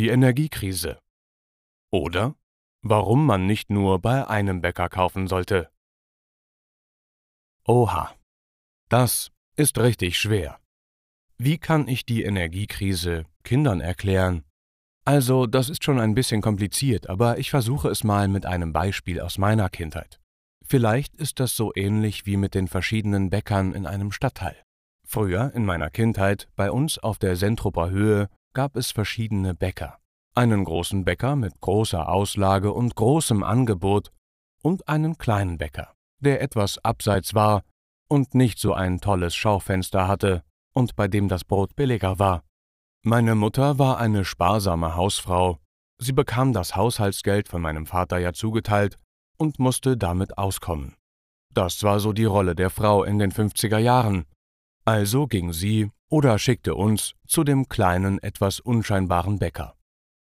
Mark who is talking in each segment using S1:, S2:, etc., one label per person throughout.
S1: Die Energiekrise. Oder warum man nicht nur bei einem Bäcker kaufen sollte. Oha, das ist richtig schwer. Wie kann ich die Energiekrise Kindern erklären? Also, das ist schon ein bisschen kompliziert, aber ich versuche es mal mit einem Beispiel aus meiner Kindheit. Vielleicht ist das so ähnlich wie mit den verschiedenen Bäckern in einem Stadtteil. Früher, in meiner Kindheit, bei uns auf der Sentruper Höhe, gab es verschiedene Bäcker. Einen großen Bäcker mit großer Auslage und großem Angebot und einen kleinen Bäcker, der etwas abseits war und nicht so ein tolles Schaufenster hatte und bei dem das Brot billiger war. Meine Mutter war eine sparsame Hausfrau. Sie bekam das Haushaltsgeld von meinem Vater ja zugeteilt und musste damit auskommen. Das war so die Rolle der Frau in den 50er Jahren. Also ging sie oder schickte uns zu dem kleinen, etwas unscheinbaren Bäcker.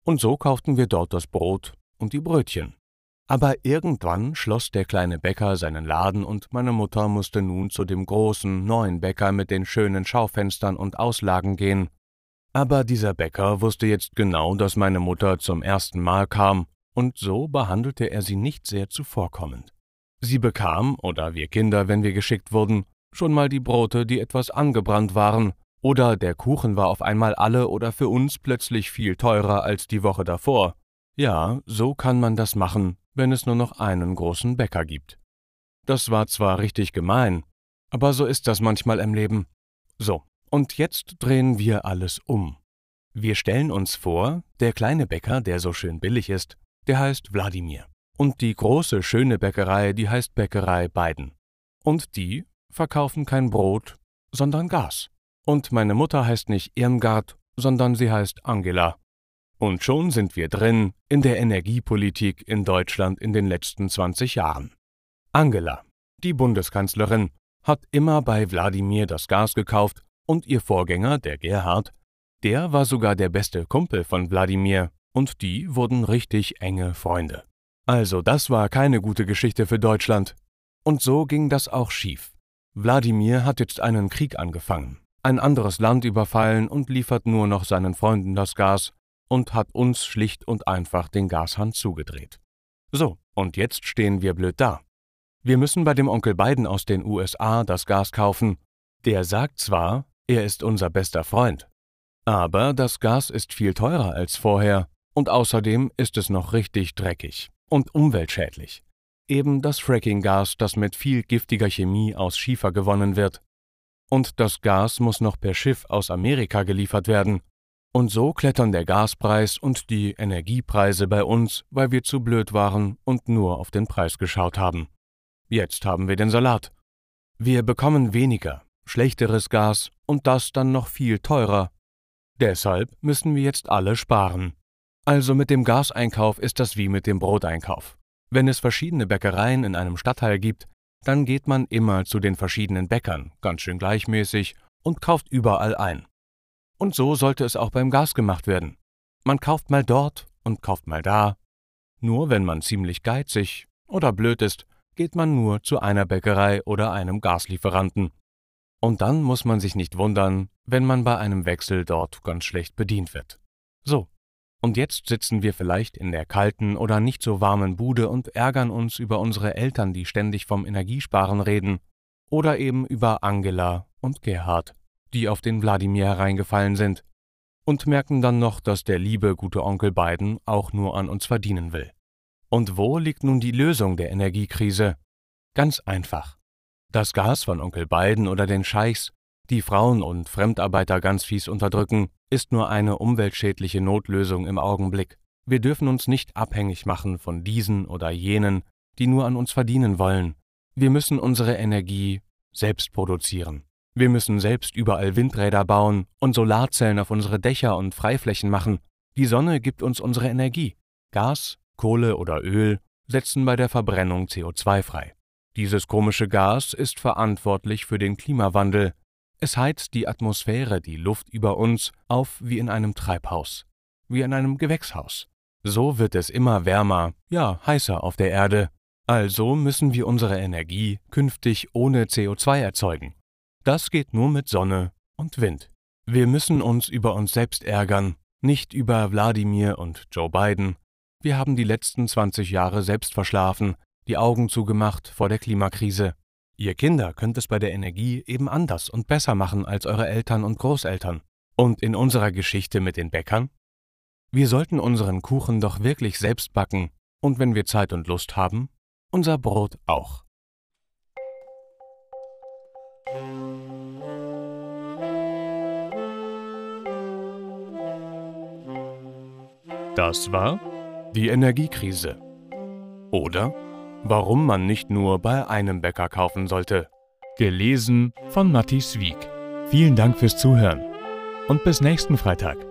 S1: Und so kauften wir dort das Brot und die Brötchen. Aber irgendwann schloss der kleine Bäcker seinen Laden und meine Mutter musste nun zu dem großen, neuen Bäcker mit den schönen Schaufenstern und Auslagen gehen. Aber dieser Bäcker wusste jetzt genau, dass meine Mutter zum ersten Mal kam, und so behandelte er sie nicht sehr zuvorkommend. Sie bekam, oder wir Kinder, wenn wir geschickt wurden, schon mal die Brote, die etwas angebrannt waren, oder der Kuchen war auf einmal alle oder für uns plötzlich viel teurer als die Woche davor. Ja, so kann man das machen, wenn es nur noch einen großen Bäcker gibt. Das war zwar richtig gemein, aber so ist das manchmal im Leben. So, und jetzt drehen wir alles um. Wir stellen uns vor, der kleine Bäcker, der so schön billig ist, der heißt Wladimir. Und die große, schöne Bäckerei, die heißt Bäckerei Beiden. Und die verkaufen kein Brot, sondern Gas. Und meine Mutter heißt nicht Irmgard, sondern sie heißt Angela. Und schon sind wir drin in der Energiepolitik in Deutschland in den letzten 20 Jahren. Angela, die Bundeskanzlerin, hat immer bei Wladimir das Gas gekauft und ihr Vorgänger, der Gerhard, der war sogar der beste Kumpel von Wladimir und die wurden richtig enge Freunde. Also das war keine gute Geschichte für Deutschland. Und so ging das auch schief. Wladimir hat jetzt einen Krieg angefangen ein anderes Land überfallen und liefert nur noch seinen Freunden das Gas und hat uns schlicht und einfach den Gashahn zugedreht. So, und jetzt stehen wir blöd da. Wir müssen bei dem Onkel Biden aus den USA das Gas kaufen. Der sagt zwar, er ist unser bester Freund, aber das Gas ist viel teurer als vorher und außerdem ist es noch richtig dreckig und umweltschädlich. Eben das Fracking-Gas, das mit viel giftiger Chemie aus Schiefer gewonnen wird, und das Gas muss noch per Schiff aus Amerika geliefert werden. Und so klettern der Gaspreis und die Energiepreise bei uns, weil wir zu blöd waren und nur auf den Preis geschaut haben. Jetzt haben wir den Salat. Wir bekommen weniger, schlechteres Gas und das dann noch viel teurer. Deshalb müssen wir jetzt alle sparen. Also mit dem Gaseinkauf ist das wie mit dem Broteinkauf. Wenn es verschiedene Bäckereien in einem Stadtteil gibt, dann geht man immer zu den verschiedenen Bäckern, ganz schön gleichmäßig, und kauft überall ein. Und so sollte es auch beim Gas gemacht werden. Man kauft mal dort und kauft mal da. Nur wenn man ziemlich geizig oder blöd ist, geht man nur zu einer Bäckerei oder einem Gaslieferanten. Und dann muss man sich nicht wundern, wenn man bei einem Wechsel dort ganz schlecht bedient wird. So, und jetzt sitzen wir vielleicht in der kalten oder nicht so warmen Bude und ärgern uns über unsere Eltern, die ständig vom Energiesparen reden, oder eben über Angela und Gerhard, die auf den Wladimir hereingefallen sind, und merken dann noch, dass der liebe gute Onkel Biden auch nur an uns verdienen will. Und wo liegt nun die Lösung der Energiekrise? Ganz einfach. Das Gas von Onkel Biden oder den Scheichs die Frauen und Fremdarbeiter ganz fies unterdrücken, ist nur eine umweltschädliche Notlösung im Augenblick. Wir dürfen uns nicht abhängig machen von diesen oder jenen, die nur an uns verdienen wollen. Wir müssen unsere Energie selbst produzieren. Wir müssen selbst überall Windräder bauen und Solarzellen auf unsere Dächer und Freiflächen machen. Die Sonne gibt uns unsere Energie. Gas, Kohle oder Öl setzen bei der Verbrennung CO2 frei. Dieses komische Gas ist verantwortlich für den Klimawandel. Es heizt die Atmosphäre, die Luft über uns, auf wie in einem Treibhaus, wie in einem Gewächshaus. So wird es immer wärmer, ja heißer auf der Erde. Also müssen wir unsere Energie künftig ohne CO2 erzeugen. Das geht nur mit Sonne und Wind. Wir müssen uns über uns selbst ärgern, nicht über Wladimir und Joe Biden. Wir haben die letzten 20 Jahre selbst verschlafen, die Augen zugemacht vor der Klimakrise. Ihr Kinder könnt es bei der Energie eben anders und besser machen als eure Eltern und Großeltern. Und in unserer Geschichte mit den Bäckern? Wir sollten unseren Kuchen doch wirklich selbst backen und wenn wir Zeit und Lust haben, unser Brot auch. Das war die Energiekrise. Oder warum man nicht nur bei einem Bäcker kaufen sollte. Gelesen von Matti Wieg. Vielen Dank fürs Zuhören und bis nächsten Freitag.